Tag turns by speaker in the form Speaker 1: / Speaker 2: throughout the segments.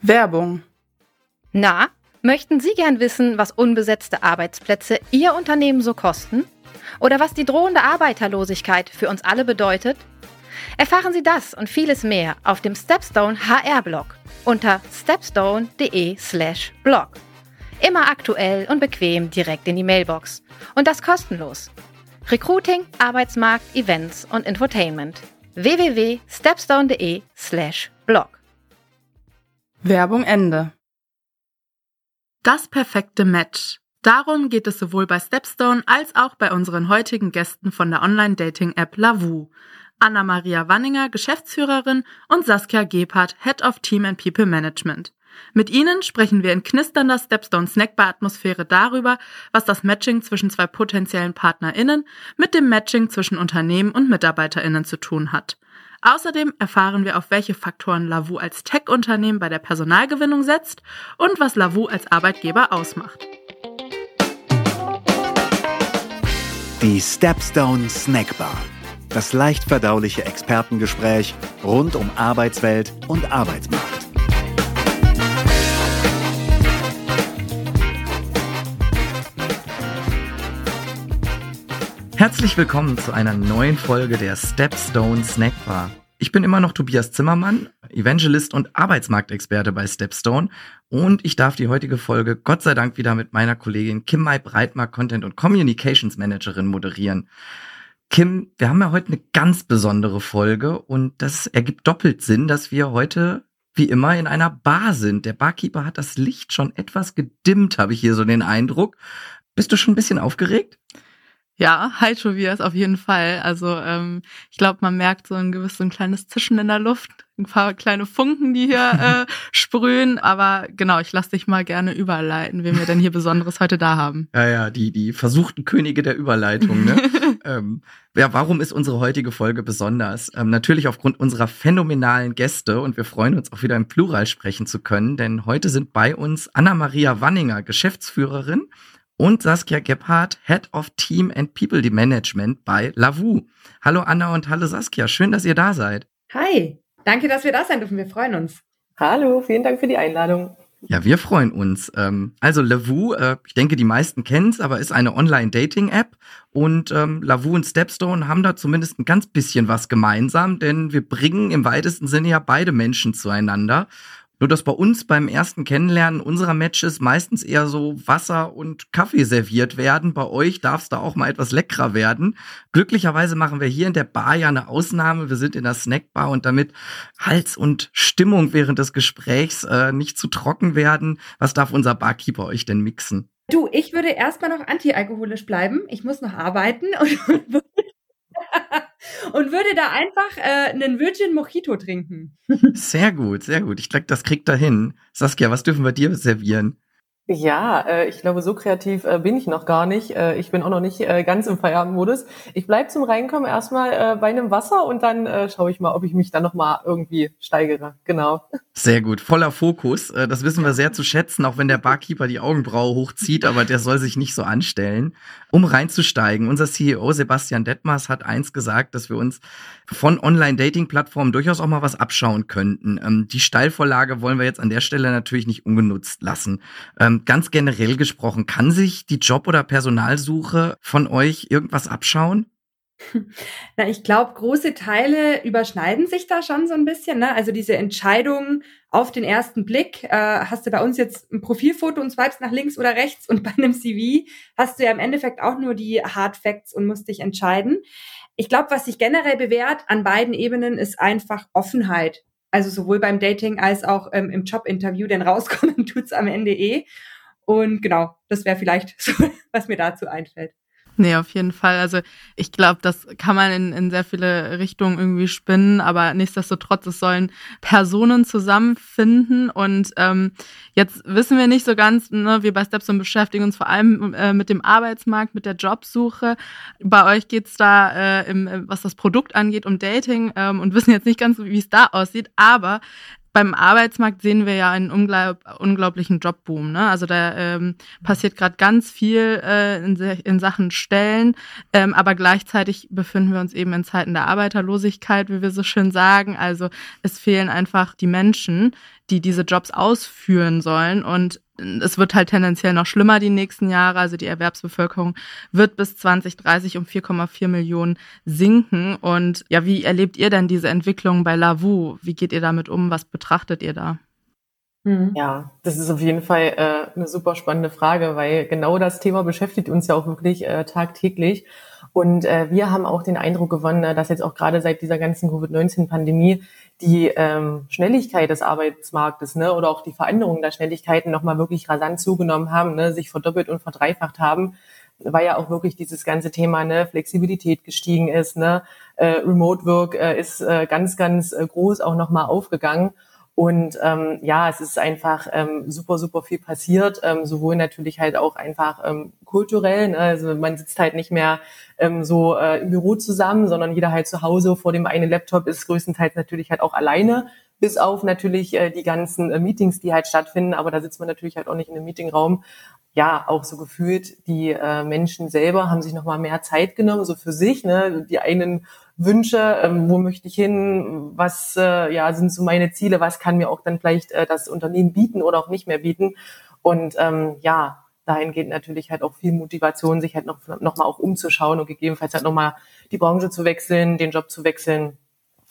Speaker 1: Werbung.
Speaker 2: Na, möchten Sie gern wissen, was unbesetzte Arbeitsplätze Ihr Unternehmen so kosten? Oder was die drohende Arbeiterlosigkeit für uns alle bedeutet? Erfahren Sie das und vieles mehr auf dem Stepstone HR-Blog unter stepstone.de/slash blog. Immer aktuell und bequem direkt in die Mailbox. Und das kostenlos. Recruiting, Arbeitsmarkt, Events und Infotainment. www.stepstone.de/slash blog.
Speaker 1: Werbung Ende. Das perfekte Match. Darum geht es sowohl bei Stepstone als auch bei unseren heutigen Gästen von der Online-Dating-App Lavu. Anna-Maria Wanninger, Geschäftsführerin und Saskia Gebhardt, Head of Team and People Management. Mit ihnen sprechen wir in knisternder Stepstone Snackbar Atmosphäre darüber, was das Matching zwischen zwei potenziellen PartnerInnen mit dem Matching zwischen Unternehmen und MitarbeiterInnen zu tun hat. Außerdem erfahren wir, auf welche Faktoren Lavu als Tech-Unternehmen bei der Personalgewinnung setzt und was Lavu als Arbeitgeber ausmacht.
Speaker 3: Die Stepstone Snackbar. Das leicht verdauliche Expertengespräch rund um Arbeitswelt und Arbeitsmarkt.
Speaker 4: Herzlich willkommen zu einer neuen Folge der Stepstone Snackbar. Ich bin immer noch Tobias Zimmermann, Evangelist und Arbeitsmarktexperte bei Stepstone und ich darf die heutige Folge Gott sei Dank wieder mit meiner Kollegin Kim Mai Breitmark Content und Communications Managerin moderieren. Kim, wir haben ja heute eine ganz besondere Folge und das ergibt doppelt Sinn, dass wir heute wie immer in einer Bar sind. Der Barkeeper hat das Licht schon etwas gedimmt, habe ich hier so den Eindruck. Bist du schon ein bisschen aufgeregt?
Speaker 1: Ja, hi Tobias, auf jeden Fall. Also ähm, ich glaube, man merkt so ein gewisses, so ein kleines Zischen in der Luft, ein paar kleine Funken, die hier äh, sprühen. Aber genau, ich lasse dich mal gerne überleiten, wen wir denn hier Besonderes heute da haben.
Speaker 4: Ja, ja, die, die versuchten Könige der Überleitung. Ne? ähm, ja, warum ist unsere heutige Folge besonders? Ähm, natürlich aufgrund unserer phänomenalen Gäste und wir freuen uns auch wieder im Plural sprechen zu können, denn heute sind bei uns Anna-Maria Wanninger, Geschäftsführerin und Saskia Gebhardt, Head of Team and People Management bei Lavu. Hallo Anna und hallo Saskia, schön, dass ihr da seid.
Speaker 5: Hi, danke, dass wir da sein dürfen, wir freuen uns.
Speaker 6: Hallo, vielen Dank für die Einladung.
Speaker 4: Ja, wir freuen uns. Ähm, also Lavu, äh, ich denke, die meisten kennen es, aber ist eine Online-Dating-App und ähm, Lavu und Stepstone haben da zumindest ein ganz bisschen was gemeinsam, denn wir bringen im weitesten Sinne ja beide Menschen zueinander. Nur dass bei uns beim ersten Kennenlernen unserer Matches meistens eher so Wasser und Kaffee serviert werden. Bei euch darf es da auch mal etwas leckerer werden. Glücklicherweise machen wir hier in der Bar ja eine Ausnahme. Wir sind in der Snackbar und damit Hals und Stimmung während des Gesprächs äh, nicht zu trocken werden. Was darf unser Barkeeper euch denn mixen?
Speaker 5: Du, ich würde erstmal noch antialkoholisch bleiben. Ich muss noch arbeiten und und würde da einfach äh, einen Virgin Mojito trinken.
Speaker 4: Sehr gut, sehr gut. Ich glaube, das kriegt er hin. Saskia, was dürfen wir dir servieren?
Speaker 6: Ja, äh, ich glaube, so kreativ äh, bin ich noch gar nicht. Äh, ich bin auch noch nicht äh, ganz im Feierabendmodus. Ich bleib zum Reinkommen erstmal äh, bei einem Wasser und dann äh, schaue ich mal, ob ich mich dann nochmal irgendwie steigere. Genau.
Speaker 4: Sehr gut, voller Fokus. Äh, das wissen wir sehr zu schätzen, auch wenn der Barkeeper die Augenbraue hochzieht, aber der soll sich nicht so anstellen. Um reinzusteigen, unser CEO Sebastian Detmers hat eins gesagt, dass wir uns von Online-Dating-Plattformen durchaus auch mal was abschauen könnten. Ähm, die Steilvorlage wollen wir jetzt an der Stelle natürlich nicht ungenutzt lassen. Ähm, ganz generell gesprochen, kann sich die Job- oder Personalsuche von euch irgendwas abschauen?
Speaker 5: Na, ich glaube, große Teile überschneiden sich da schon so ein bisschen. Ne? Also diese Entscheidung auf den ersten Blick, äh, hast du bei uns jetzt ein Profilfoto und swipes nach links oder rechts und bei einem CV hast du ja im Endeffekt auch nur die Hard Facts und musst dich entscheiden. Ich glaube, was sich generell bewährt an beiden Ebenen ist einfach Offenheit. Also sowohl beim Dating als auch ähm, im Jobinterview, denn rauskommen tut's am Ende eh. Und genau, das wäre vielleicht so, was mir dazu einfällt.
Speaker 1: Nee, auf jeden Fall. Also ich glaube, das kann man in, in sehr viele Richtungen irgendwie spinnen, aber nichtsdestotrotz, es sollen Personen zusammenfinden. Und ähm, jetzt wissen wir nicht so ganz, ne, wir bei Stepstone beschäftigen uns vor allem äh, mit dem Arbeitsmarkt, mit der Jobsuche. Bei euch geht's da, äh, im, was das Produkt angeht, um Dating ähm, und wissen jetzt nicht ganz, wie es da aussieht. Aber beim Arbeitsmarkt sehen wir ja einen unglaub, unglaublichen Jobboom. Ne? Also da ähm, passiert gerade ganz viel äh, in, in, Sachen Stellen, ähm, aber gleichzeitig befinden wir uns eben in Zeiten der Arbeiterlosigkeit, wie wir so schön sagen. Also es fehlen einfach die Menschen, die diese Jobs ausführen sollen. Und es wird halt tendenziell noch schlimmer die nächsten Jahre. Also die Erwerbsbevölkerung wird bis 2030 um 4,4 Millionen sinken. Und ja, wie erlebt ihr denn diese Entwicklung bei Lavu? Wie geht ihr damit um? Was betrachtet ihr da?
Speaker 6: Mhm. Ja, das ist auf jeden Fall äh, eine super spannende Frage, weil genau das Thema beschäftigt uns ja auch wirklich äh, tagtäglich. Und äh, wir haben auch den Eindruck gewonnen, dass jetzt auch gerade seit dieser ganzen Covid-19-Pandemie die ähm, Schnelligkeit des Arbeitsmarktes ne, oder auch die Veränderungen der Schnelligkeiten nochmal wirklich rasant zugenommen haben, ne, sich verdoppelt und verdreifacht haben, weil ja auch wirklich dieses ganze Thema ne, Flexibilität gestiegen ist. Ne, äh, Remote Work äh, ist äh, ganz, ganz äh, groß auch nochmal aufgegangen. Und ähm, ja, es ist einfach ähm, super, super viel passiert, ähm, sowohl natürlich halt auch einfach ähm, kulturell. Ne? Also man sitzt halt nicht mehr ähm, so äh, im Büro zusammen, sondern jeder halt zu Hause vor dem einen Laptop ist größtenteils natürlich halt auch alleine, bis auf natürlich äh, die ganzen äh, Meetings, die halt stattfinden. Aber da sitzt man natürlich halt auch nicht in einem Meetingraum. Ja, auch so gefühlt, die äh, Menschen selber haben sich nochmal mehr Zeit genommen, so für sich. Ne? Die einen Wünsche, ähm, wo möchte ich hin, was äh, ja sind so meine Ziele, was kann mir auch dann vielleicht äh, das Unternehmen bieten oder auch nicht mehr bieten. Und ähm, ja, dahin geht natürlich halt auch viel Motivation, sich halt noch, noch mal auch umzuschauen und gegebenenfalls halt nochmal die Branche zu wechseln, den Job zu wechseln.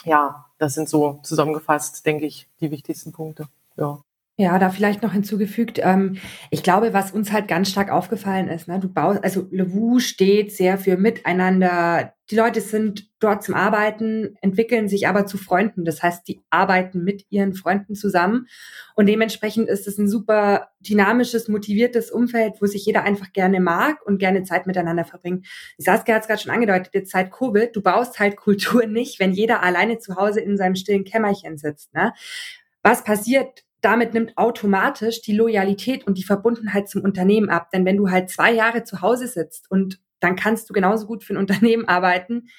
Speaker 6: Ja, das sind so zusammengefasst, denke ich, die wichtigsten Punkte. Ja.
Speaker 5: Ja, da vielleicht noch hinzugefügt, ähm, ich glaube, was uns halt ganz stark aufgefallen ist, ne, du baust, also Levu steht sehr für Miteinander. Die Leute sind dort zum Arbeiten, entwickeln sich aber zu Freunden. Das heißt, die arbeiten mit ihren Freunden zusammen. Und dementsprechend ist es ein super dynamisches, motiviertes Umfeld, wo sich jeder einfach gerne mag und gerne Zeit miteinander verbringt. Saskia hat es gerade schon angedeutet, jetzt seit Covid, du baust halt Kultur nicht, wenn jeder alleine zu Hause in seinem stillen Kämmerchen sitzt. Ne? Was passiert, damit nimmt automatisch die Loyalität und die Verbundenheit zum Unternehmen ab. Denn wenn du halt zwei Jahre zu Hause sitzt und dann kannst du genauso gut für ein Unternehmen arbeiten,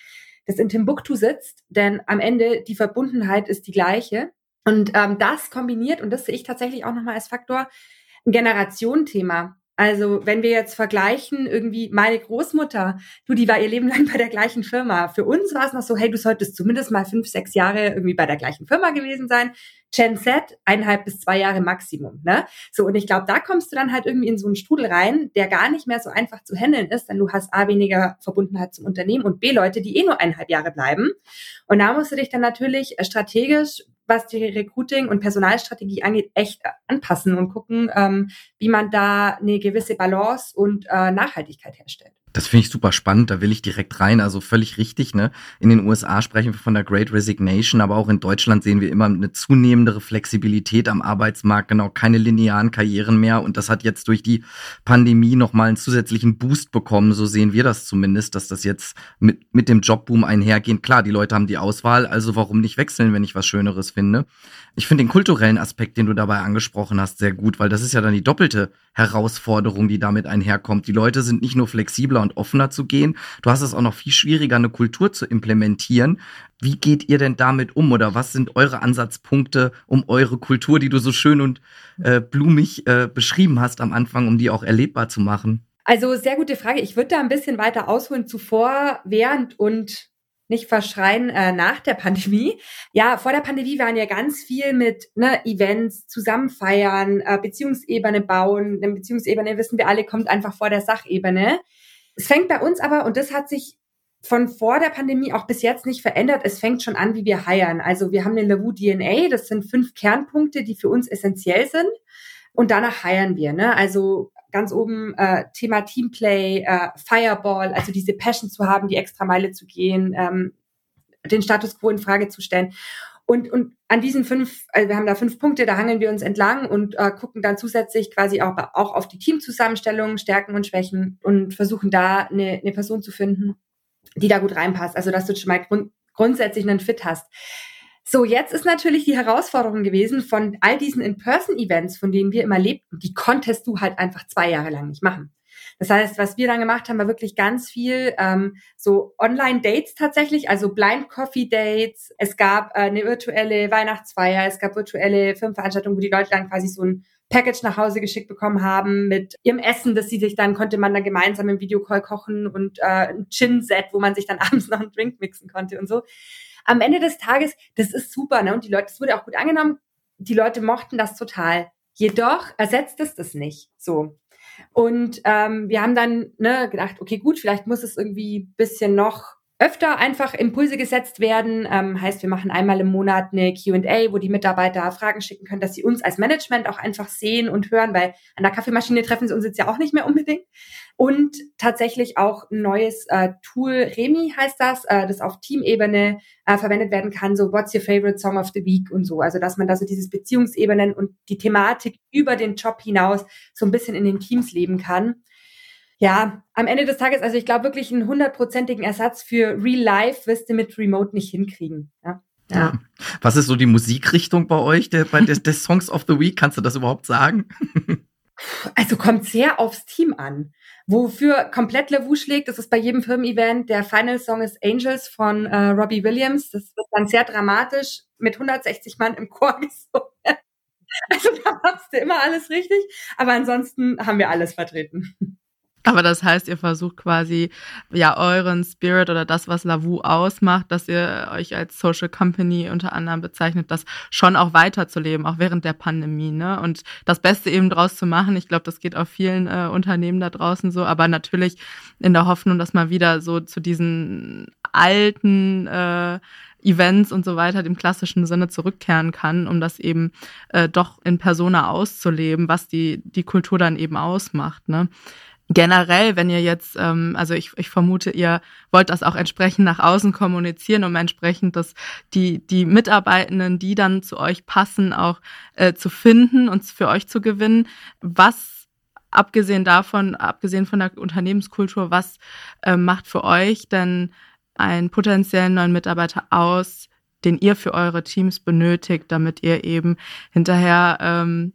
Speaker 5: das in Timbuktu sitzt, denn am Ende die Verbundenheit ist die gleiche. Und ähm, das kombiniert, und das sehe ich tatsächlich auch nochmal als Faktor, ein Generationenthema. Also wenn wir jetzt vergleichen, irgendwie meine Großmutter, du, die war ihr Leben lang bei der gleichen Firma. Für uns war es noch so, hey, du solltest zumindest mal fünf, sechs Jahre irgendwie bei der gleichen Firma gewesen sein. Gen Z, eineinhalb bis zwei Jahre Maximum. Ne? So, und ich glaube, da kommst du dann halt irgendwie in so einen Strudel rein, der gar nicht mehr so einfach zu handeln ist, denn du hast A, weniger Verbundenheit zum Unternehmen und B, Leute, die eh nur eineinhalb Jahre bleiben. Und da musst du dich dann natürlich strategisch was die Recruiting- und Personalstrategie angeht, echt anpassen und gucken, ähm, wie man da eine gewisse Balance und äh, Nachhaltigkeit herstellt.
Speaker 4: Das finde ich super spannend, da will ich direkt rein. Also völlig richtig, ne? In den USA sprechen wir von der Great Resignation, aber auch in Deutschland sehen wir immer eine zunehmendere Flexibilität am Arbeitsmarkt, genau, keine linearen Karrieren mehr. Und das hat jetzt durch die Pandemie nochmal einen zusätzlichen Boost bekommen. So sehen wir das zumindest, dass das jetzt mit, mit dem Jobboom einhergeht. Klar, die Leute haben die Auswahl, also warum nicht wechseln, wenn ich was Schöneres finde? Ich finde den kulturellen Aspekt, den du dabei angesprochen hast, sehr gut, weil das ist ja dann die doppelte Herausforderung, die damit einherkommt. Die Leute sind nicht nur flexibler und offener zu gehen, du hast es auch noch viel schwieriger, eine Kultur zu implementieren. Wie geht ihr denn damit um oder was sind eure Ansatzpunkte, um eure Kultur, die du so schön und äh, blumig äh, beschrieben hast am Anfang, um die auch erlebbar zu machen?
Speaker 5: Also sehr gute Frage. Ich würde da ein bisschen weiter ausholen zuvor, während und nicht verschreien äh, nach der Pandemie. Ja, vor der Pandemie waren ja ganz viel mit ne, Events, zusammen feiern, äh, Beziehungsebene bauen. Eine Beziehungsebene, wissen wir alle, kommt einfach vor der Sachebene. Es fängt bei uns aber, und das hat sich von vor der Pandemie auch bis jetzt nicht verändert. Es fängt schon an, wie wir heiern. Also wir haben den Lavu DNA, das sind fünf Kernpunkte, die für uns essentiell sind. Und danach heiern wir. Ne? Also ganz oben äh, Thema Teamplay, äh, Fireball, also diese Passion zu haben, die extra Meile zu gehen, ähm, den Status quo in Frage zu stellen. Und, und an diesen fünf, also wir haben da fünf Punkte, da hangeln wir uns entlang und äh, gucken dann zusätzlich quasi auch, auch auf die Teamzusammenstellung, Stärken und Schwächen und versuchen da eine, eine Person zu finden, die da gut reinpasst. Also dass du schon mal grund, grundsätzlich einen Fit hast. So, jetzt ist natürlich die Herausforderung gewesen von all diesen In-Person-Events, von denen wir immer lebten, die konntest du halt einfach zwei Jahre lang nicht machen. Das heißt, was wir dann gemacht haben, war wirklich ganz viel ähm, so Online-Dates tatsächlich, also Blind Coffee Dates. Es gab äh, eine virtuelle Weihnachtsfeier, es gab virtuelle Firmenveranstaltungen, wo die Leute dann quasi so ein Package nach Hause geschickt bekommen haben mit ihrem Essen, das sie sich dann konnte man dann gemeinsam im Videocall kochen und äh, ein Gin-Set, wo man sich dann abends noch einen Drink mixen konnte und so. Am Ende des Tages, das ist super, ne? Und die Leute, das wurde auch gut angenommen. Die Leute mochten das total. Jedoch ersetzt es das nicht. So. Und ähm, wir haben dann ne, gedacht, okay, gut, vielleicht muss es irgendwie bisschen noch öfter einfach Impulse gesetzt werden. Ähm, heißt, wir machen einmal im Monat eine QA, wo die Mitarbeiter Fragen schicken können, dass sie uns als Management auch einfach sehen und hören, weil an der Kaffeemaschine treffen sie uns jetzt ja auch nicht mehr unbedingt. Und tatsächlich auch ein neues äh, Tool, Remi heißt das, äh, das auf Teamebene äh, verwendet werden kann, so What's your favorite song of the week und so. Also dass man da so dieses Beziehungsebenen und die Thematik über den Job hinaus so ein bisschen in den Teams leben kann ja, am Ende des Tages, also ich glaube wirklich einen hundertprozentigen Ersatz für Real Life wirst du mit Remote nicht hinkriegen. Ja.
Speaker 4: Ja. Was ist so die Musikrichtung bei euch, der, bei des, des Songs of the Week? Kannst du das überhaupt sagen?
Speaker 5: Also kommt sehr aufs Team an. Wofür komplett Lavu schlägt, das ist bei jedem Firmen-Event. Der Final Song ist Angels von äh, Robbie Williams. Das wird dann sehr dramatisch mit 160 Mann im Chor gesungen. Also da machst du immer alles richtig. Aber ansonsten haben wir alles vertreten.
Speaker 1: Aber das heißt, ihr versucht quasi ja euren Spirit oder das, was Lavu ausmacht, dass ihr euch als Social Company unter anderem bezeichnet, das schon auch weiterzuleben, auch während der Pandemie, ne? Und das Beste eben draus zu machen. Ich glaube, das geht auch vielen äh, Unternehmen da draußen so, aber natürlich in der Hoffnung, dass man wieder so zu diesen alten äh, Events und so weiter dem klassischen Sinne zurückkehren kann, um das eben äh, doch in Persona auszuleben, was die, die Kultur dann eben ausmacht. Ne? Generell, wenn ihr jetzt, ähm, also ich, ich vermute, ihr wollt das auch entsprechend nach außen kommunizieren, um entsprechend das, die, die Mitarbeitenden, die dann zu euch passen, auch äh, zu finden und für euch zu gewinnen. Was, abgesehen davon, abgesehen von der Unternehmenskultur, was äh, macht für euch denn einen potenziellen neuen Mitarbeiter aus, den ihr für eure Teams benötigt, damit ihr eben hinterher ähm,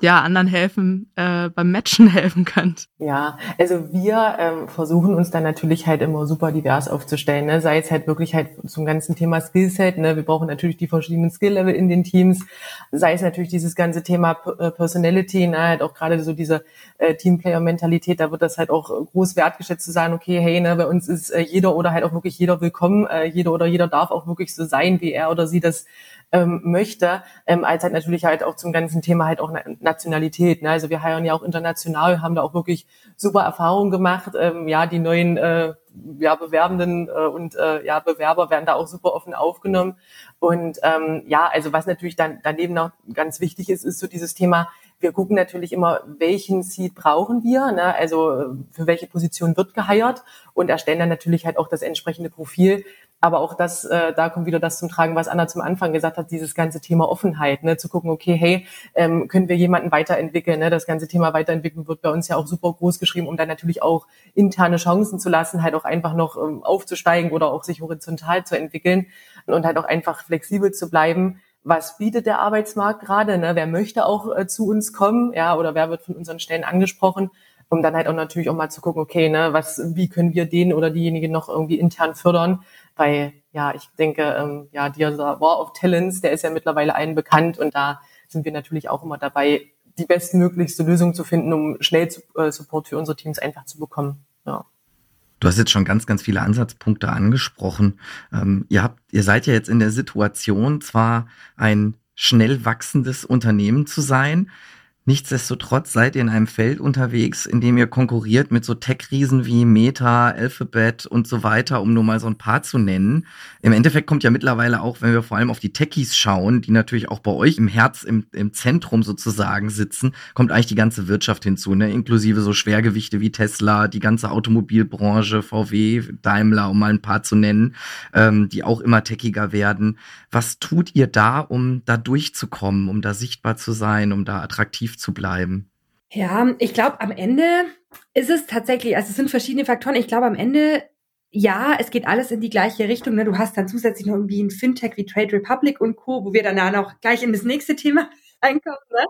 Speaker 1: ja, anderen helfen, äh, beim Matchen helfen könnt.
Speaker 6: Ja, also wir ähm, versuchen uns dann natürlich halt immer super divers aufzustellen, ne? sei es halt wirklich halt zum ganzen Thema Skillset, ne? wir brauchen natürlich die verschiedenen Skill-Level in den Teams, sei es natürlich dieses ganze Thema äh, Personality, ne? halt auch gerade so diese äh, Teamplayer-Mentalität, da wird das halt auch groß wertgeschätzt zu sagen, okay, hey, ne, bei uns ist äh, jeder oder halt auch wirklich jeder willkommen, äh, jeder oder jeder darf auch wirklich so sein, wie er oder sie das ähm, möchte, ähm, als halt natürlich halt auch zum ganzen Thema halt auch Nationalität. Ne? Also wir heiern ja auch international, haben da auch wirklich super Erfahrungen gemacht. Ähm, ja, die neuen äh, ja, Bewerbenden äh, und äh, ja, Bewerber werden da auch super offen aufgenommen. Und ähm, ja, also was natürlich dann daneben noch ganz wichtig ist, ist so dieses Thema, wir gucken natürlich immer, welchen Seed brauchen wir, ne? also für welche Position wird geheiert und erstellen dann natürlich halt auch das entsprechende Profil, aber auch das, äh, da kommt wieder das zum Tragen, was Anna zum Anfang gesagt hat, dieses ganze Thema Offenheit, ne, zu gucken, okay, hey, ähm, können wir jemanden weiterentwickeln? Ne? Das ganze Thema Weiterentwickeln wird bei uns ja auch super groß geschrieben, um dann natürlich auch interne Chancen zu lassen, halt auch einfach noch ähm, aufzusteigen oder auch sich horizontal zu entwickeln und halt auch einfach flexibel zu bleiben. Was bietet der Arbeitsmarkt gerade? Ne? Wer möchte auch äh, zu uns kommen? Ja, oder wer wird von unseren Stellen angesprochen? um dann halt auch natürlich auch mal zu gucken, okay, ne, was, wie können wir den oder diejenige noch irgendwie intern fördern, weil ja, ich denke, ähm, ja, dieser War of Talents, der ist ja mittlerweile allen bekannt und da sind wir natürlich auch immer dabei, die bestmöglichste Lösung zu finden, um schnell äh, Support für unsere Teams einfach zu bekommen. Ja.
Speaker 4: Du hast jetzt schon ganz, ganz viele Ansatzpunkte angesprochen. Ähm, ihr habt, ihr seid ja jetzt in der Situation, zwar ein schnell wachsendes Unternehmen zu sein, Nichtsdestotrotz seid ihr in einem Feld unterwegs, in dem ihr konkurriert mit so Tech-Riesen wie Meta, Alphabet und so weiter, um nur mal so ein paar zu nennen. Im Endeffekt kommt ja mittlerweile auch, wenn wir vor allem auf die Techies schauen, die natürlich auch bei euch im Herz, im, im Zentrum sozusagen sitzen, kommt eigentlich die ganze Wirtschaft hinzu, ne? inklusive so Schwergewichte wie Tesla, die ganze Automobilbranche, VW, Daimler, um mal ein paar zu nennen, ähm, die auch immer techiger werden. Was tut ihr da, um da durchzukommen, um da sichtbar zu sein, um da attraktiv zu bleiben?
Speaker 5: Ja, ich glaube, am Ende ist es tatsächlich, also es sind verschiedene Faktoren. Ich glaube, am Ende, ja, es geht alles in die gleiche Richtung. Ne? Du hast dann zusätzlich noch irgendwie ein Fintech wie Trade Republic und Co., wo wir dann auch gleich in das nächste Thema reinkommen. Ne?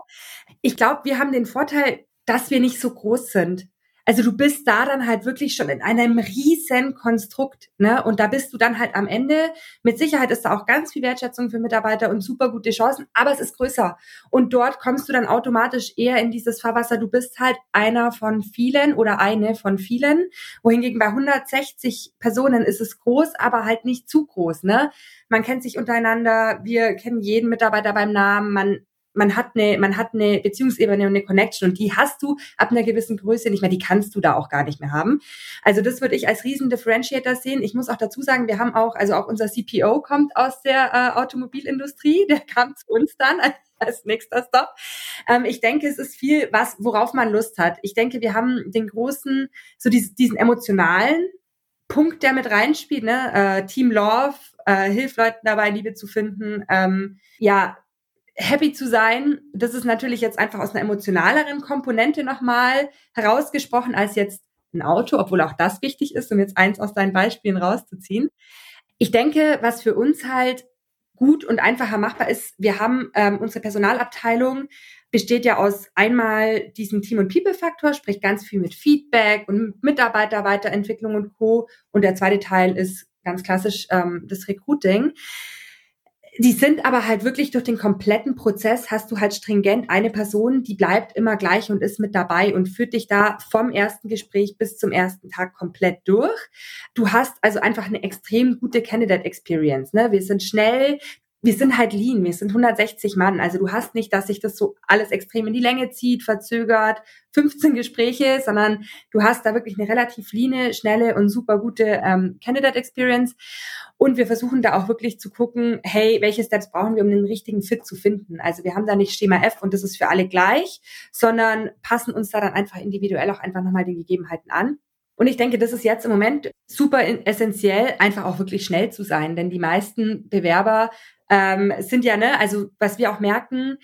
Speaker 5: Ich glaube, wir haben den Vorteil, dass wir nicht so groß sind. Also du bist da dann halt wirklich schon in einem riesen Konstrukt, ne? Und da bist du dann halt am Ende. Mit Sicherheit ist da auch ganz viel Wertschätzung für Mitarbeiter und super gute Chancen, aber es ist größer. Und dort kommst du dann automatisch eher in dieses Fahrwasser. Du bist halt einer von vielen oder eine von vielen. Wohingegen bei 160 Personen ist es groß, aber halt nicht zu groß, ne? Man kennt sich untereinander, wir kennen jeden Mitarbeiter beim Namen, man man hat eine, man hat eine Beziehungsebene und eine Connection und die hast du ab einer gewissen Größe nicht mehr, die kannst du da auch gar nicht mehr haben. Also das würde ich als riesen Differentiator sehen. Ich muss auch dazu sagen, wir haben auch, also auch unser CPO kommt aus der äh, Automobilindustrie, der kam zu uns dann als nächster Stop. Ähm, ich denke, es ist viel, was, worauf man Lust hat. Ich denke, wir haben den großen, so diesen, diesen emotionalen Punkt, der mit reinspielt, ne? Äh, Team Love, äh, hilft Leuten dabei, Liebe zu finden. Ähm, ja, happy zu sein, das ist natürlich jetzt einfach aus einer emotionaleren Komponente nochmal herausgesprochen als jetzt ein Auto, obwohl auch das wichtig ist, um jetzt eins aus deinen Beispielen rauszuziehen. Ich denke, was für uns halt gut und einfacher machbar ist, wir haben ähm, unsere Personalabteilung besteht ja aus einmal diesem Team- und People-Faktor, sprich ganz viel mit Feedback und Mitarbeiterweiterentwicklung und Co. Und der zweite Teil ist ganz klassisch ähm, das Recruiting. Die sind aber halt wirklich durch den kompletten Prozess hast du halt stringent eine Person, die bleibt immer gleich und ist mit dabei und führt dich da vom ersten Gespräch bis zum ersten Tag komplett durch. Du hast also einfach eine extrem gute Candidate Experience. Ne? Wir sind schnell, wir sind halt lean, wir sind 160 Mann. Also du hast nicht, dass sich das so alles extrem in die Länge zieht, verzögert, 15 Gespräche, sondern du hast da wirklich eine relativ leane, schnelle und super gute ähm, Candidate Experience. Und wir versuchen da auch wirklich zu gucken, hey, welche Steps brauchen wir, um den richtigen Fit zu finden? Also wir haben da nicht Schema F und das ist für alle gleich, sondern passen uns da dann einfach individuell auch einfach nochmal den Gegebenheiten an. Und ich denke, das ist jetzt im Moment super essentiell, einfach auch wirklich schnell zu sein, denn die meisten Bewerber ähm, sind ja, ne, also was wir auch merken,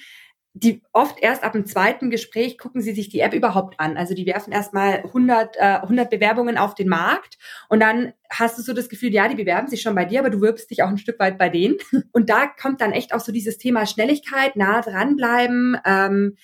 Speaker 5: die oft erst ab dem zweiten Gespräch gucken sie sich die App überhaupt an. Also die werfen erstmal 100, äh, 100 Bewerbungen auf den Markt und dann hast du so das Gefühl, ja, die bewerben sich schon bei dir, aber du wirbst dich auch ein Stück weit bei denen. Und da kommt dann echt auch so dieses Thema Schnelligkeit, nah dranbleiben, ähm,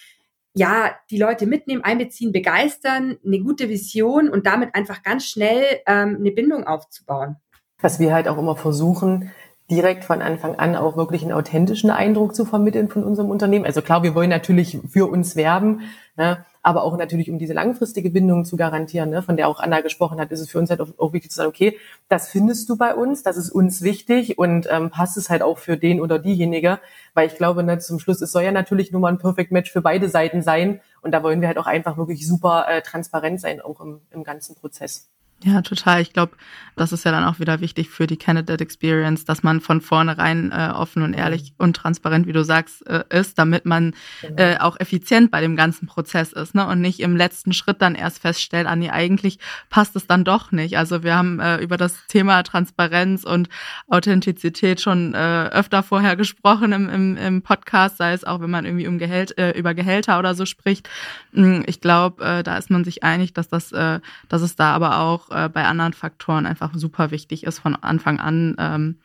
Speaker 5: ja, die Leute mitnehmen, einbeziehen, begeistern, eine gute Vision und damit einfach ganz schnell ähm, eine Bindung aufzubauen.
Speaker 6: Was wir halt auch immer versuchen, direkt von Anfang an auch wirklich einen authentischen Eindruck zu vermitteln von unserem Unternehmen. Also klar, wir wollen natürlich für uns werben, ne, aber auch natürlich, um diese langfristige Bindung zu garantieren, ne, von der auch Anna gesprochen hat, ist es für uns halt auch, auch wichtig zu sagen, okay, das findest du bei uns, das ist uns wichtig und ähm, passt es halt auch für den oder diejenige, weil ich glaube, ne, zum Schluss, es soll ja natürlich nur mal ein Perfect Match für beide Seiten sein und da wollen wir halt auch einfach wirklich super äh, transparent sein, auch im, im ganzen Prozess.
Speaker 1: Ja, total. Ich glaube, das ist ja dann auch wieder wichtig für die Candidate Experience, dass man von vornherein äh, offen und ehrlich und transparent, wie du sagst, äh, ist, damit man genau. äh, auch effizient bei dem ganzen Prozess ist ne? und nicht im letzten Schritt dann erst feststellt, ah nee, eigentlich passt es dann doch nicht. Also wir haben äh, über das Thema Transparenz und Authentizität schon äh, öfter vorher gesprochen im, im, im Podcast, sei es auch, wenn man irgendwie um Gehält, äh, über Gehälter oder so spricht. Hm, ich glaube, äh, da ist man sich einig, dass das, äh, dass es da aber auch äh, bei anderen Faktoren einfach super wichtig ist, von Anfang an ähm,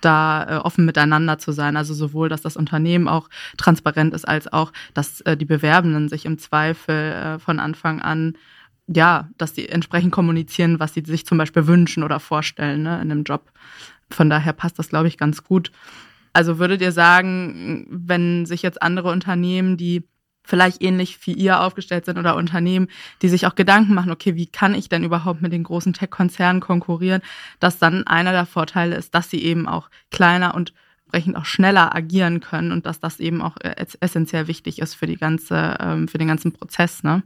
Speaker 1: da äh, offen miteinander zu sein. Also sowohl, dass das Unternehmen auch transparent ist, als auch, dass äh, die Bewerbenden sich im Zweifel äh, von Anfang an ja, dass die entsprechend kommunizieren, was sie sich zum Beispiel wünschen oder vorstellen ne, in einem Job. Von daher passt das, glaube ich, ganz gut. Also würdet ihr sagen, wenn sich jetzt andere Unternehmen, die vielleicht ähnlich wie ihr aufgestellt sind oder Unternehmen, die sich auch Gedanken machen, okay, wie kann ich denn überhaupt mit den großen Tech-Konzernen konkurrieren, dass dann einer der Vorteile ist, dass sie eben auch kleiner und entsprechend auch schneller agieren können und dass das eben auch äh, essentiell wichtig ist für die ganze, ähm, für den ganzen Prozess, ne?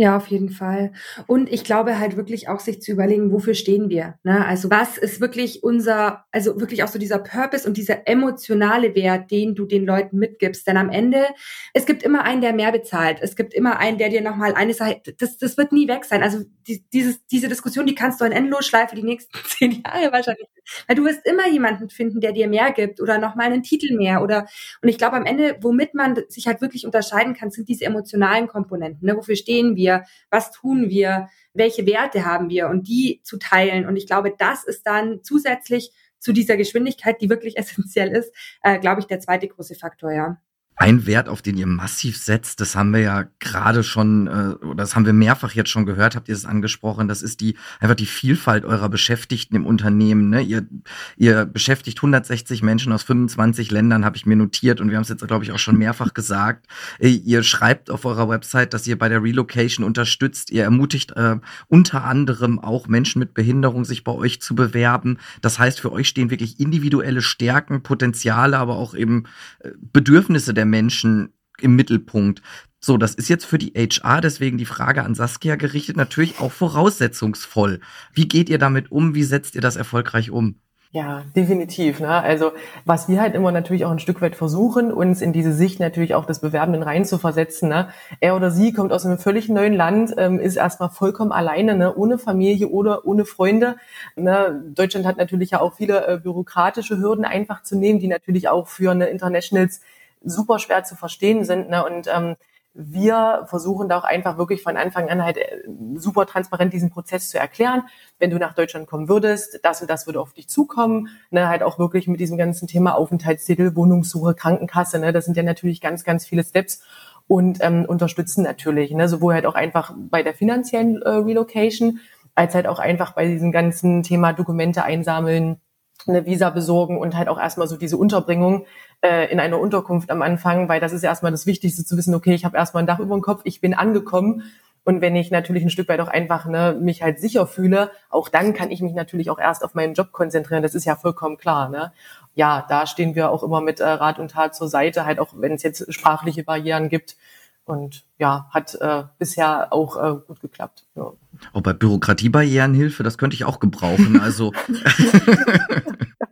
Speaker 5: Ja, auf jeden Fall. Und ich glaube halt wirklich auch sich zu überlegen, wofür stehen wir? Ne? Also was ist wirklich unser, also wirklich auch so dieser Purpose und dieser emotionale Wert, den du den Leuten mitgibst. Denn am Ende, es gibt immer einen, der mehr bezahlt. Es gibt immer einen, der dir nochmal eine Sache, das, das wird nie weg sein. Also die, dieses, diese Diskussion, die kannst du in Endlosschleife die nächsten zehn Jahre wahrscheinlich. Weil du wirst immer jemanden finden, der dir mehr gibt oder nochmal einen Titel mehr oder, und ich glaube am Ende, womit man sich halt wirklich unterscheiden kann, sind diese emotionalen Komponenten. Ne? Wofür stehen wir? Wir, was tun wir, welche Werte haben wir und die zu teilen. Und ich glaube, das ist dann zusätzlich zu dieser Geschwindigkeit, die wirklich essentiell ist, äh, glaube ich, der zweite große Faktor, ja.
Speaker 4: Ein Wert, auf den ihr massiv setzt, das haben wir ja gerade schon, äh, das haben wir mehrfach jetzt schon gehört, habt ihr es angesprochen, das ist die einfach die Vielfalt eurer Beschäftigten im Unternehmen. Ne? Ihr, ihr beschäftigt 160 Menschen aus 25 Ländern, habe ich mir notiert und wir haben es jetzt, glaube ich, auch schon mehrfach gesagt. Äh, ihr schreibt auf eurer Website, dass ihr bei der Relocation unterstützt. Ihr ermutigt äh, unter anderem auch Menschen mit Behinderung, sich bei euch zu bewerben. Das heißt, für euch stehen wirklich individuelle Stärken, Potenziale, aber auch eben äh, Bedürfnisse der Menschen im Mittelpunkt. So, das ist jetzt für die HR deswegen die Frage an Saskia gerichtet, natürlich auch voraussetzungsvoll. Wie geht ihr damit um? Wie setzt ihr das erfolgreich um?
Speaker 6: Ja, definitiv. Ne? Also was wir halt immer natürlich auch ein Stück weit versuchen, uns in diese Sicht natürlich auch des Bewerbenden reinzuversetzen. Ne? Er oder sie kommt aus einem völlig neuen Land, ähm, ist erstmal vollkommen alleine, ne? ohne Familie oder ohne Freunde. Ne? Deutschland hat natürlich ja auch viele äh, bürokratische Hürden einfach zu nehmen, die natürlich auch für eine Internationals super schwer zu verstehen sind. Ne? Und ähm, wir versuchen da auch einfach wirklich von Anfang an halt äh, super transparent diesen Prozess zu erklären. Wenn du nach Deutschland kommen würdest, das und das würde auf dich zukommen. Ne, halt auch wirklich mit diesem ganzen Thema Aufenthaltstitel, Wohnungssuche, Krankenkasse. Ne, das sind ja natürlich ganz, ganz viele Steps und ähm, unterstützen natürlich, ne, sowohl halt auch einfach bei der finanziellen äh, Relocation, als halt auch einfach bei diesem ganzen Thema Dokumente einsammeln, eine Visa besorgen und halt auch erstmal so diese Unterbringung äh, in einer Unterkunft am Anfang, weil das ist ja erstmal das Wichtigste zu wissen, okay, ich habe erstmal ein Dach über dem Kopf, ich bin angekommen. Und wenn ich natürlich ein Stück weit auch einfach ne, mich halt sicher fühle, auch dann kann ich mich natürlich auch erst auf meinen Job konzentrieren. Das ist ja vollkommen klar. Ne? Ja, da stehen wir auch immer mit äh, Rat und Tat zur Seite, halt auch wenn es jetzt sprachliche Barrieren gibt. Und ja, hat äh, bisher auch äh, gut geklappt. Ja.
Speaker 4: Oh, bei Bürokratiebarrieren Hilfe, das könnte ich auch gebrauchen. Also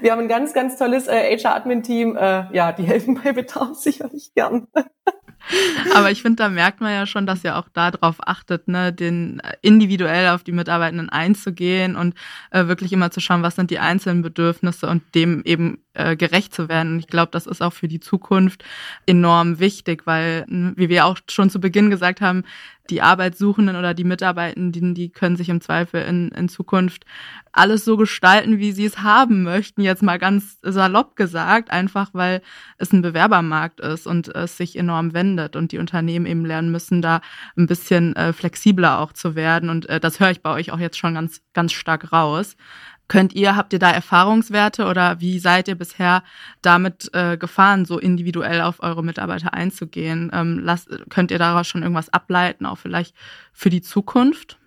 Speaker 6: wir haben ein ganz, ganz tolles äh, HR-Admin-Team. Äh, ja, die helfen bei Bedarf sicherlich gern.
Speaker 1: Aber ich finde, da merkt man ja schon, dass ihr auch darauf achtet, ne, den äh, individuell auf die Mitarbeitenden einzugehen und äh, wirklich immer zu schauen, was sind die einzelnen Bedürfnisse und dem eben äh, gerecht zu werden. Und ich glaube, das ist auch für die Zukunft enorm wichtig, weil, wie wir auch schon zu Beginn gesagt haben, die Arbeitssuchenden oder die Mitarbeitenden, die können sich im Zweifel in, in Zukunft alles so gestalten, wie sie es haben möchten, jetzt mal ganz salopp gesagt, einfach weil es ein Bewerbermarkt ist und es sich enorm wendet und die Unternehmen eben lernen müssen, da ein bisschen äh, flexibler auch zu werden. Und äh, das höre ich bei euch auch jetzt schon ganz, ganz stark raus. Könnt ihr, habt ihr da Erfahrungswerte oder wie seid ihr bisher damit äh, gefahren, so individuell auf eure Mitarbeiter einzugehen? Ähm, lasst, könnt ihr daraus schon irgendwas ableiten, auch vielleicht für die Zukunft?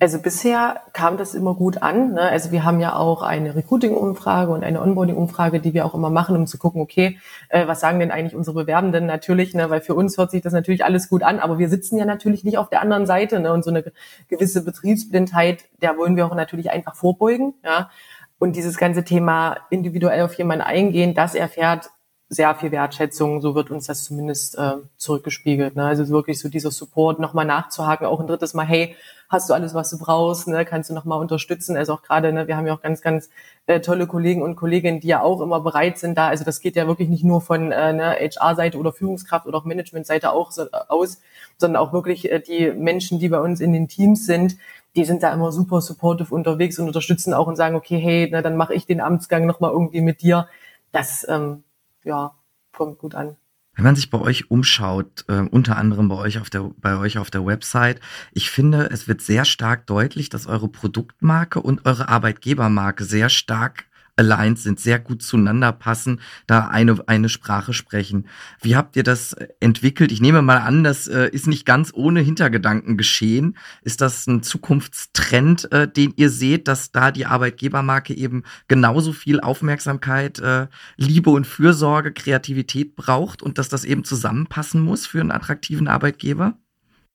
Speaker 6: Also bisher kam das immer gut an. Ne? Also wir haben ja auch eine Recruiting-Umfrage und eine Onboarding-Umfrage, die wir auch immer machen, um zu gucken, okay, äh, was sagen denn eigentlich unsere Bewerbenden natürlich, ne? weil für uns hört sich das natürlich alles gut an, aber wir sitzen ja natürlich nicht auf der anderen Seite ne? und so eine gewisse Betriebsblindheit, der wollen wir auch natürlich einfach vorbeugen. Ja? Und dieses ganze Thema individuell auf jemanden eingehen, das erfährt sehr viel Wertschätzung, so wird uns das zumindest äh, zurückgespiegelt. Ne? Also wirklich so dieser Support, nochmal nachzuhaken, auch ein drittes Mal, hey, hast du alles, was du brauchst, ne? kannst du nochmal unterstützen. Also auch gerade, ne, wir haben ja auch ganz, ganz äh, tolle Kollegen und Kolleginnen, die ja auch immer bereit sind da. Also das geht ja wirklich nicht nur von äh, ne, HR-Seite oder Führungskraft oder auch Management-Seite auch so, aus, sondern auch wirklich äh, die Menschen, die bei uns in den Teams sind, die sind da immer super supportive unterwegs und unterstützen auch und sagen, okay, hey, na, dann mache ich den Amtsgang nochmal irgendwie mit dir. Das ähm, ja, kommt gut an.
Speaker 4: Wenn man sich bei euch umschaut, äh, unter anderem bei euch auf der bei euch auf der Website, ich finde, es wird sehr stark deutlich, dass eure Produktmarke und eure Arbeitgebermarke sehr stark aligned sind, sehr gut zueinander passen, da eine, eine Sprache sprechen. Wie habt ihr das entwickelt? Ich nehme mal an, das äh, ist nicht ganz ohne Hintergedanken geschehen. Ist das ein Zukunftstrend, äh, den ihr seht, dass da die Arbeitgebermarke eben genauso viel Aufmerksamkeit, äh, Liebe und Fürsorge, Kreativität braucht und dass das eben zusammenpassen muss für einen attraktiven Arbeitgeber?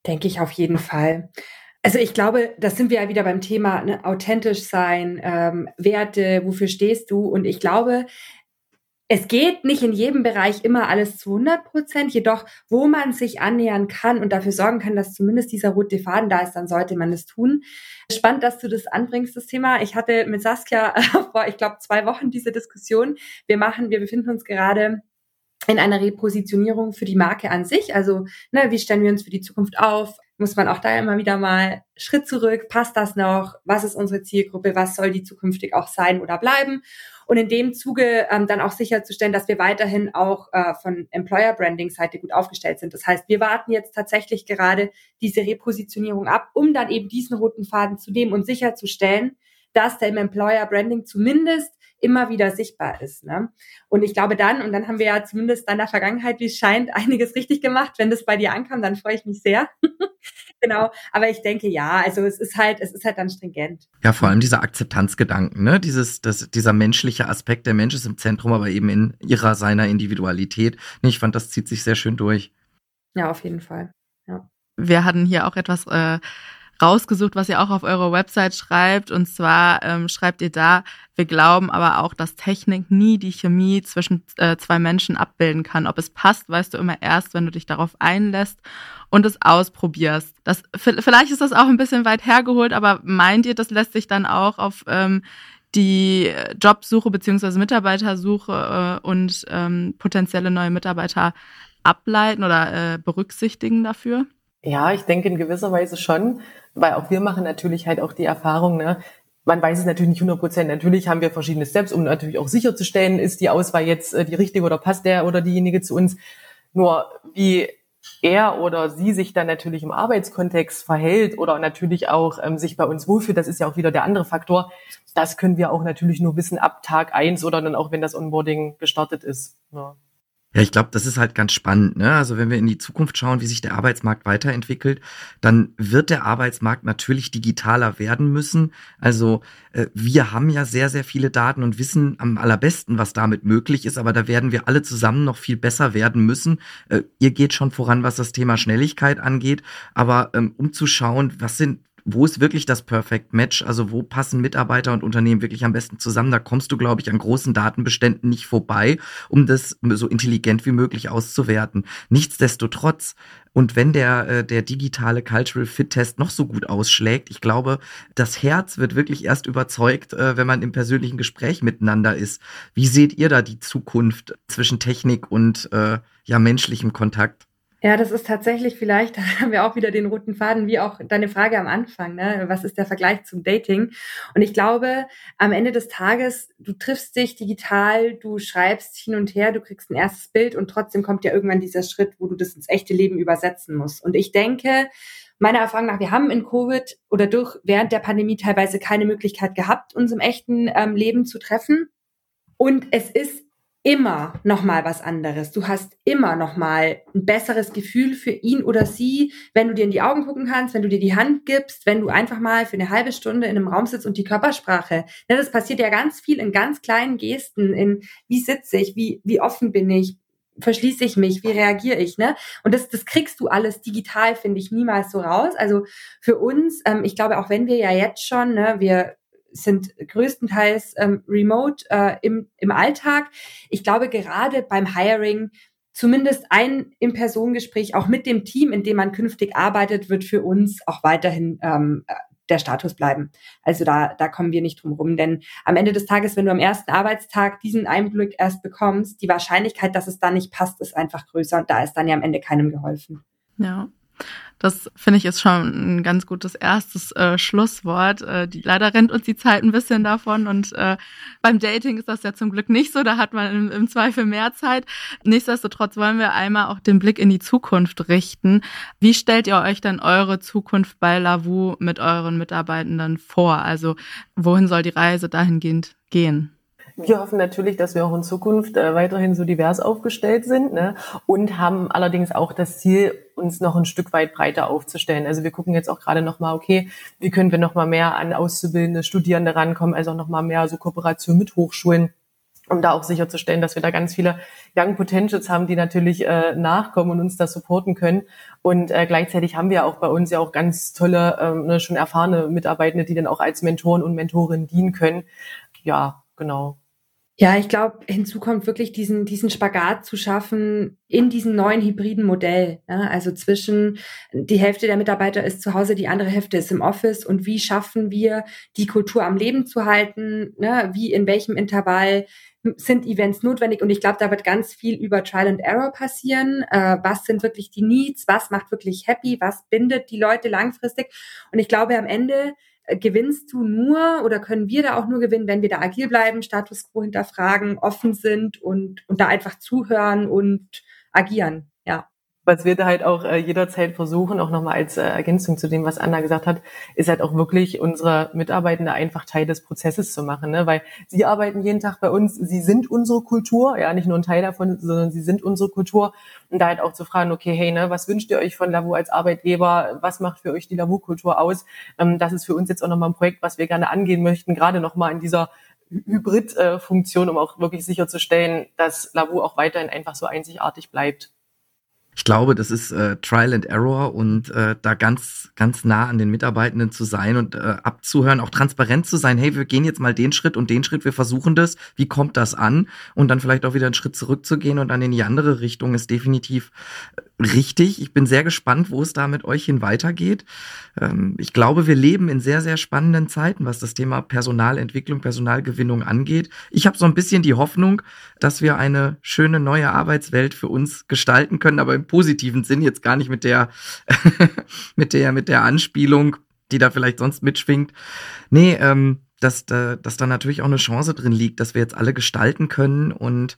Speaker 5: Denke ich auf jeden Fall. Also ich glaube, das sind wir ja wieder beim Thema ne, authentisch sein, ähm, Werte, wofür stehst du? Und ich glaube, es geht nicht in jedem Bereich immer alles zu 100 Prozent, jedoch wo man sich annähern kann und dafür sorgen kann, dass zumindest dieser rote Faden da ist, dann sollte man es tun. Spannend, dass du das anbringst, das Thema. Ich hatte mit Saskia vor, ich glaube, zwei Wochen diese Diskussion. Wir machen, wir befinden uns gerade in einer Repositionierung für die Marke an sich. Also, ne, wie stellen wir uns für die Zukunft auf? Muss man auch da immer wieder mal Schritt zurück, passt das noch, was ist unsere Zielgruppe, was soll die zukünftig auch sein oder bleiben und in dem Zuge ähm, dann auch sicherzustellen, dass wir weiterhin auch äh, von Employer Branding Seite gut aufgestellt sind. Das heißt, wir warten jetzt tatsächlich gerade diese Repositionierung ab, um dann eben diesen roten Faden zu nehmen und sicherzustellen, dass der im Employer Branding zumindest immer wieder sichtbar ist. Ne? Und ich glaube dann, und dann haben wir ja zumindest in der Vergangenheit, wie es scheint, einiges richtig gemacht. Wenn das bei dir ankam, dann freue ich mich sehr. genau. Aber ich denke ja, also es ist halt, es ist halt dann stringent.
Speaker 4: Ja, vor allem dieser Akzeptanzgedanken, ne? Dieses, das, dieser menschliche Aspekt, der Mensch ist im Zentrum, aber eben in ihrer seiner Individualität. Ich fand, das zieht sich sehr schön durch.
Speaker 5: Ja, auf jeden Fall. Ja.
Speaker 1: Wir hatten hier auch etwas äh, rausgesucht, was ihr auch auf eurer Website schreibt. Und zwar ähm, schreibt ihr da, wir glauben aber auch, dass Technik nie die Chemie zwischen äh, zwei Menschen abbilden kann. Ob es passt, weißt du immer erst, wenn du dich darauf einlässt und es ausprobierst. Das, vielleicht ist das auch ein bisschen weit hergeholt, aber meint ihr, das lässt sich dann auch auf ähm, die Jobsuche beziehungsweise Mitarbeitersuche äh, und ähm, potenzielle neue Mitarbeiter ableiten oder äh, berücksichtigen dafür?
Speaker 6: Ja, ich denke in gewisser Weise schon, weil auch wir machen natürlich halt auch die Erfahrung, ne, man weiß es natürlich nicht 100 Prozent. Natürlich haben wir verschiedene Steps, um natürlich auch sicherzustellen, ist die Auswahl jetzt äh, die richtige oder passt der oder diejenige zu uns. Nur wie er oder sie sich dann natürlich im Arbeitskontext verhält oder natürlich auch ähm, sich bei uns wohlfühlt, das ist ja auch wieder der andere Faktor. Das können wir auch natürlich nur wissen ab Tag eins oder dann auch, wenn das Onboarding gestartet ist. Ja.
Speaker 4: Ja, ich glaube, das ist halt ganz spannend. Ne? Also wenn wir in die Zukunft schauen, wie sich der Arbeitsmarkt weiterentwickelt, dann wird der Arbeitsmarkt natürlich digitaler werden müssen. Also äh, wir haben ja sehr, sehr viele Daten und wissen am allerbesten, was damit möglich ist, aber da werden wir alle zusammen noch viel besser werden müssen. Äh, ihr geht schon voran, was das Thema Schnelligkeit angeht, aber ähm, um zu schauen, was sind wo ist wirklich das Perfect Match? Also wo passen Mitarbeiter und Unternehmen wirklich am besten zusammen? Da kommst du, glaube ich, an großen Datenbeständen nicht vorbei, um das so intelligent wie möglich auszuwerten. Nichtsdestotrotz, und wenn der, äh, der digitale Cultural Fit Test noch so gut ausschlägt, ich glaube, das Herz wird wirklich erst überzeugt, äh, wenn man im persönlichen Gespräch miteinander ist. Wie seht ihr da die Zukunft zwischen Technik und äh, ja, menschlichem Kontakt?
Speaker 5: Ja, das ist tatsächlich vielleicht, da haben wir auch wieder den roten Faden, wie auch deine Frage am Anfang, ne? Was ist der Vergleich zum Dating? Und ich glaube, am Ende des Tages, du triffst dich digital, du schreibst hin und her, du kriegst ein erstes Bild und trotzdem kommt ja irgendwann dieser Schritt, wo du das ins echte Leben übersetzen musst. Und ich denke, meiner Erfahrung nach, wir haben in Covid oder durch während der Pandemie teilweise keine Möglichkeit gehabt, uns im echten ähm, Leben zu treffen. Und es ist immer noch mal was anderes. Du hast immer noch mal ein besseres Gefühl für ihn oder sie, wenn du dir in die Augen gucken kannst, wenn du dir die Hand gibst, wenn du einfach mal für eine halbe Stunde in einem Raum sitzt und die Körpersprache. Ne, das passiert ja ganz viel in ganz kleinen Gesten, in wie sitze ich, wie, wie offen bin ich, verschließe ich mich, wie reagiere ich, ne? Und das, das kriegst du alles digital, finde ich, niemals so raus. Also für uns, ähm, ich glaube, auch wenn wir ja jetzt schon, ne, wir sind größtenteils ähm, remote äh, im, im Alltag. Ich glaube, gerade beim Hiring zumindest ein In-Person-Gespräch auch mit dem Team, in dem man künftig arbeitet, wird für uns auch weiterhin ähm, der Status bleiben. Also da, da kommen wir nicht drum rum. Denn am Ende des Tages, wenn du am ersten Arbeitstag diesen Einblick erst bekommst, die Wahrscheinlichkeit, dass es dann nicht passt, ist einfach größer und da ist dann ja am Ende keinem geholfen.
Speaker 1: Ja. Das finde ich ist schon ein ganz gutes erstes äh, Schlusswort. Äh, die, leider rennt uns die Zeit ein bisschen davon und äh, beim Dating ist das ja zum Glück nicht so. Da hat man im, im Zweifel mehr Zeit. Nichtsdestotrotz wollen wir einmal auch den Blick in die Zukunft richten. Wie stellt ihr euch dann eure Zukunft bei Lavu mit euren Mitarbeitenden vor? Also wohin soll die Reise dahingehend gehen?
Speaker 6: Wir hoffen natürlich, dass wir auch in Zukunft äh, weiterhin so divers aufgestellt sind ne? und haben allerdings auch das Ziel, uns noch ein Stück weit breiter aufzustellen. Also wir gucken jetzt auch gerade nochmal, okay, wie können wir nochmal mehr an auszubildende Studierende rankommen, also nochmal mehr so Kooperation mit Hochschulen, um da auch sicherzustellen, dass wir da ganz viele Young Potentials haben, die natürlich äh, nachkommen und uns da supporten können. Und äh, gleichzeitig haben wir auch bei uns ja auch ganz tolle, ähm, ne, schon erfahrene Mitarbeitende, die dann auch als Mentoren und Mentorinnen dienen können. Ja, genau.
Speaker 5: Ja, ich glaube, hinzu kommt wirklich diesen, diesen Spagat zu schaffen in diesem neuen hybriden Modell. Ja, also zwischen die Hälfte der Mitarbeiter ist zu Hause, die andere Hälfte ist im Office und wie schaffen wir, die Kultur am Leben zu halten? Ne? Wie in welchem Intervall sind Events notwendig? Und ich glaube, da wird ganz viel über Trial and Error passieren. Äh, was sind wirklich die Needs? Was macht wirklich happy? Was bindet die Leute langfristig? Und ich glaube, am Ende gewinnst du nur oder können wir da auch nur gewinnen, wenn wir da agil bleiben, Status quo hinterfragen, offen sind und, und da einfach zuhören und agieren.
Speaker 6: Was wir da halt auch äh, jederzeit versuchen, auch nochmal als äh, Ergänzung zu dem, was Anna gesagt hat, ist halt auch wirklich unsere Mitarbeitende einfach Teil des Prozesses zu machen, ne? weil sie arbeiten jeden Tag bei uns, sie sind unsere Kultur, ja, nicht nur ein Teil davon, sondern sie sind unsere Kultur und da halt auch zu fragen, okay, hey, ne, was wünscht ihr euch von Lavu als Arbeitgeber, was macht für euch die Lavu-Kultur aus? Ähm, das ist für uns jetzt auch nochmal ein Projekt, was wir gerne angehen möchten, gerade nochmal in dieser Hybrid-Funktion, um auch wirklich sicherzustellen, dass Lavu auch weiterhin einfach so einzigartig bleibt
Speaker 4: ich glaube, das ist äh, Trial and Error und äh, da ganz, ganz nah an den Mitarbeitenden zu sein und äh, abzuhören, auch transparent zu sein. Hey, wir gehen jetzt mal den Schritt und den Schritt, wir versuchen das. Wie kommt das an? Und dann vielleicht auch wieder einen Schritt zurückzugehen und dann in die andere Richtung ist definitiv richtig. Ich bin sehr gespannt, wo es da mit euch hin weitergeht. Ähm, ich glaube, wir leben in sehr, sehr spannenden Zeiten, was das Thema Personalentwicklung, Personalgewinnung angeht. Ich habe so ein bisschen die Hoffnung, dass wir eine schöne neue Arbeitswelt für uns gestalten können, aber im positiven Sinn, jetzt gar nicht mit der, mit der, mit der Anspielung, die da vielleicht sonst mitschwingt. Nee, ähm, dass, da, dass da natürlich auch eine Chance drin liegt, dass wir jetzt alle gestalten können und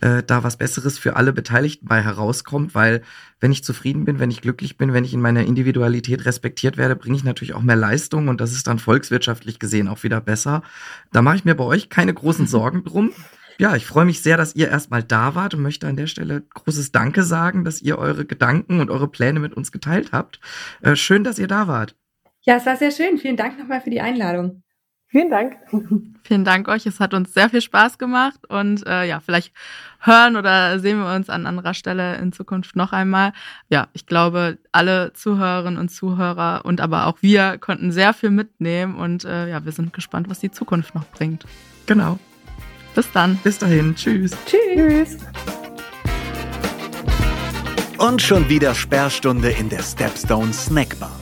Speaker 4: äh, da was Besseres für alle Beteiligten bei herauskommt, weil wenn ich zufrieden bin, wenn ich glücklich bin, wenn ich in meiner Individualität respektiert werde, bringe ich natürlich auch mehr Leistung und das ist dann volkswirtschaftlich gesehen auch wieder besser. Da mache ich mir bei euch keine großen Sorgen drum. Ja, ich freue mich sehr, dass ihr erstmal da wart und möchte an der Stelle großes Danke sagen, dass ihr eure Gedanken und eure Pläne mit uns geteilt habt. Äh, schön, dass ihr da wart.
Speaker 5: Ja, es war sehr schön. Vielen Dank nochmal für die Einladung.
Speaker 6: Vielen Dank.
Speaker 1: Vielen Dank euch. Es hat uns sehr viel Spaß gemacht und äh, ja, vielleicht hören oder sehen wir uns an anderer Stelle in Zukunft noch einmal. Ja, ich glaube, alle Zuhörerinnen und Zuhörer und aber auch wir konnten sehr viel mitnehmen und äh, ja, wir sind gespannt, was die Zukunft noch bringt.
Speaker 4: Genau.
Speaker 1: Bis dann.
Speaker 4: Bis dahin. Tschüss.
Speaker 5: Tschüss.
Speaker 3: Und schon wieder Sperrstunde in der Stepstone Snackbar.